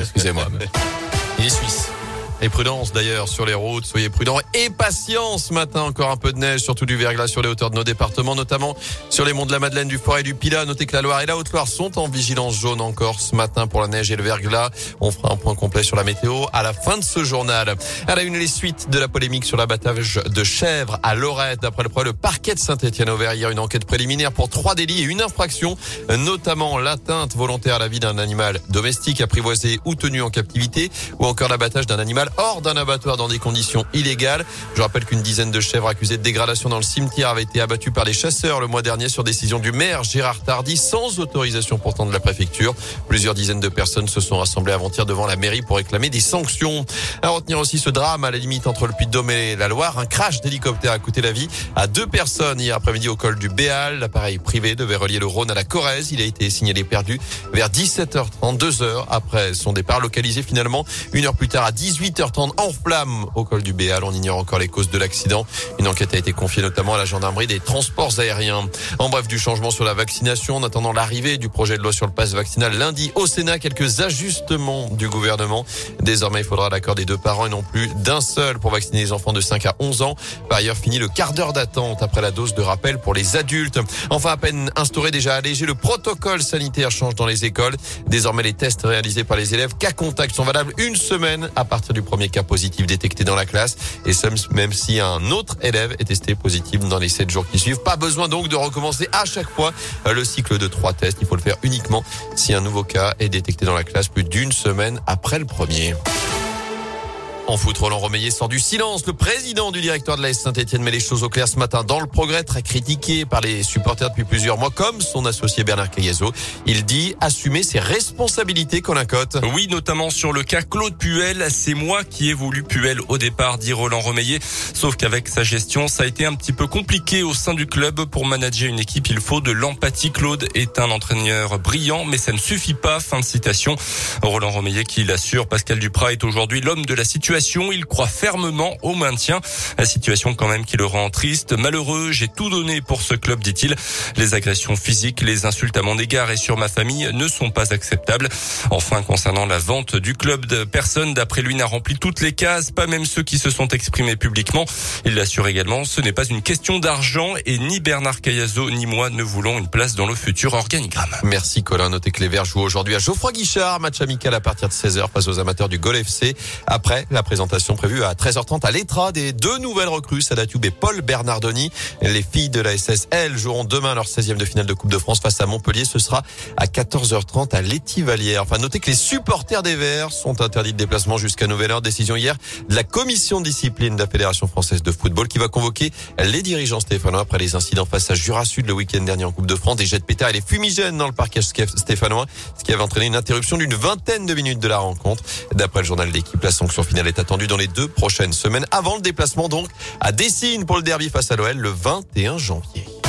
excusez-moi. Il est suisse. Et prudence d'ailleurs sur les routes, soyez prudents et patience ce matin. Encore un peu de neige, surtout du verglas sur les hauteurs de nos départements, notamment sur les monts de la Madeleine, du Forêt et du Pilat. Notez que la Loire et la Haute-Loire sont en vigilance jaune encore ce matin pour la neige et le verglas. On fera un point complet sur la météo à la fin de ce journal. À la une, les suites de la polémique sur l'abattage de chèvres à Lorette. D'après le le parquet de Saint-Etienne ouvert hier une enquête préliminaire pour trois délits et une infraction, notamment l'atteinte volontaire à la vie d'un animal domestique apprivoisé ou tenu en captivité, ou encore l'abattage d'un animal hors d'un abattoir dans des conditions illégales. Je rappelle qu'une dizaine de chèvres accusées de dégradation dans le cimetière avaient été abattues par les chasseurs le mois dernier sur décision du maire Gérard Tardy sans autorisation pourtant de la préfecture. Plusieurs dizaines de personnes se sont rassemblées avant-hier devant la mairie pour réclamer des sanctions. À retenir aussi ce drame à la limite entre le Puy-de-Dôme et la Loire. Un crash d'hélicoptère a coûté la vie à deux personnes hier après-midi au col du Béal. L'appareil privé devait relier le Rhône à la Corrèze. Il a été signalé perdu vers 17h30, deux heures après son départ, localisé finalement une heure plus tard à 18h en flamme au col du Béal. On ignore encore les causes de l'accident. Une enquête a été confiée notamment à la gendarmerie des transports aériens. En bref, du changement sur la vaccination en attendant l'arrivée du projet de loi sur le passe vaccinal lundi au Sénat. Quelques ajustements du gouvernement. Désormais, il faudra l'accord des deux parents et non plus d'un seul pour vacciner les enfants de 5 à 11 ans. Par ailleurs, fini le quart d'heure d'attente après la dose de rappel pour les adultes. Enfin, à peine instauré, déjà allégé, le protocole sanitaire change dans les écoles. Désormais, les tests réalisés par les élèves cas contact sont valables une semaine à partir du premier cas positif détecté dans la classe. Et même si un autre élève est testé positif dans les 7 jours qui suivent. Pas besoin donc de recommencer à chaque fois le cycle de trois tests. Il faut le faire uniquement si un nouveau cas est détecté dans la classe plus d'une semaine après le premier. En foot, Roland Romeillet sort du silence. Le président du directeur de l'AS Saint-Etienne met les choses au clair ce matin dans le progrès, très critiqué par les supporters depuis plusieurs mois, comme son associé Bernard Cayazo. Il dit assumer ses responsabilités, Colin Cotte. Oui, notamment sur le cas Claude Puel. C'est moi qui ai voulu Puel au départ, dit Roland Romeillet. Sauf qu'avec sa gestion, ça a été un petit peu compliqué au sein du club. Pour manager une équipe, il faut de l'empathie. Claude est un entraîneur brillant, mais ça ne suffit pas. Fin de citation. Roland Romeillet qui l'assure, Pascal Duprat est aujourd'hui l'homme de la situation il croit fermement au maintien. La situation quand même qui le rend triste, malheureux. J'ai tout donné pour ce club, dit-il. Les agressions physiques, les insultes à mon égard et sur ma famille ne sont pas acceptables. Enfin, concernant la vente du club, personne d'après lui n'a rempli toutes les cases, pas même ceux qui se sont exprimés publiquement. Il l'assure également, ce n'est pas une question d'argent et ni Bernard Cayazo ni moi ne voulons une place dans le futur organigramme. Merci Colin. Notez que les Verts jouent aujourd'hui à Geoffroy Guichard, match amical à partir de 16h face aux amateurs du Gol FC. Après présentation prévue à 13h30 à l'Etra des deux nouvelles recrues, Sada et Paul Bernardoni. Les filles de la SSL joueront demain leur 16e de finale de Coupe de France face à Montpellier. Ce sera à 14h30 à l'Étivalière. Enfin, notez que les supporters des Verts sont interdits de déplacement jusqu'à nouvelle heure. Décision hier de la commission de discipline de la Fédération française de football qui va convoquer les dirigeants stéphanois après les incidents face à Jura Sud le week-end dernier en Coupe de France. Des jets de pétard et les fumigènes dans le parquet stéphanois, ce qui avait entraîné une interruption d'une vingtaine de minutes de la rencontre. D'après le journal d'équipe, la sanction finale est attendu dans les deux prochaines semaines avant le déplacement donc à Dessine pour le derby face à l'OL le 21 janvier.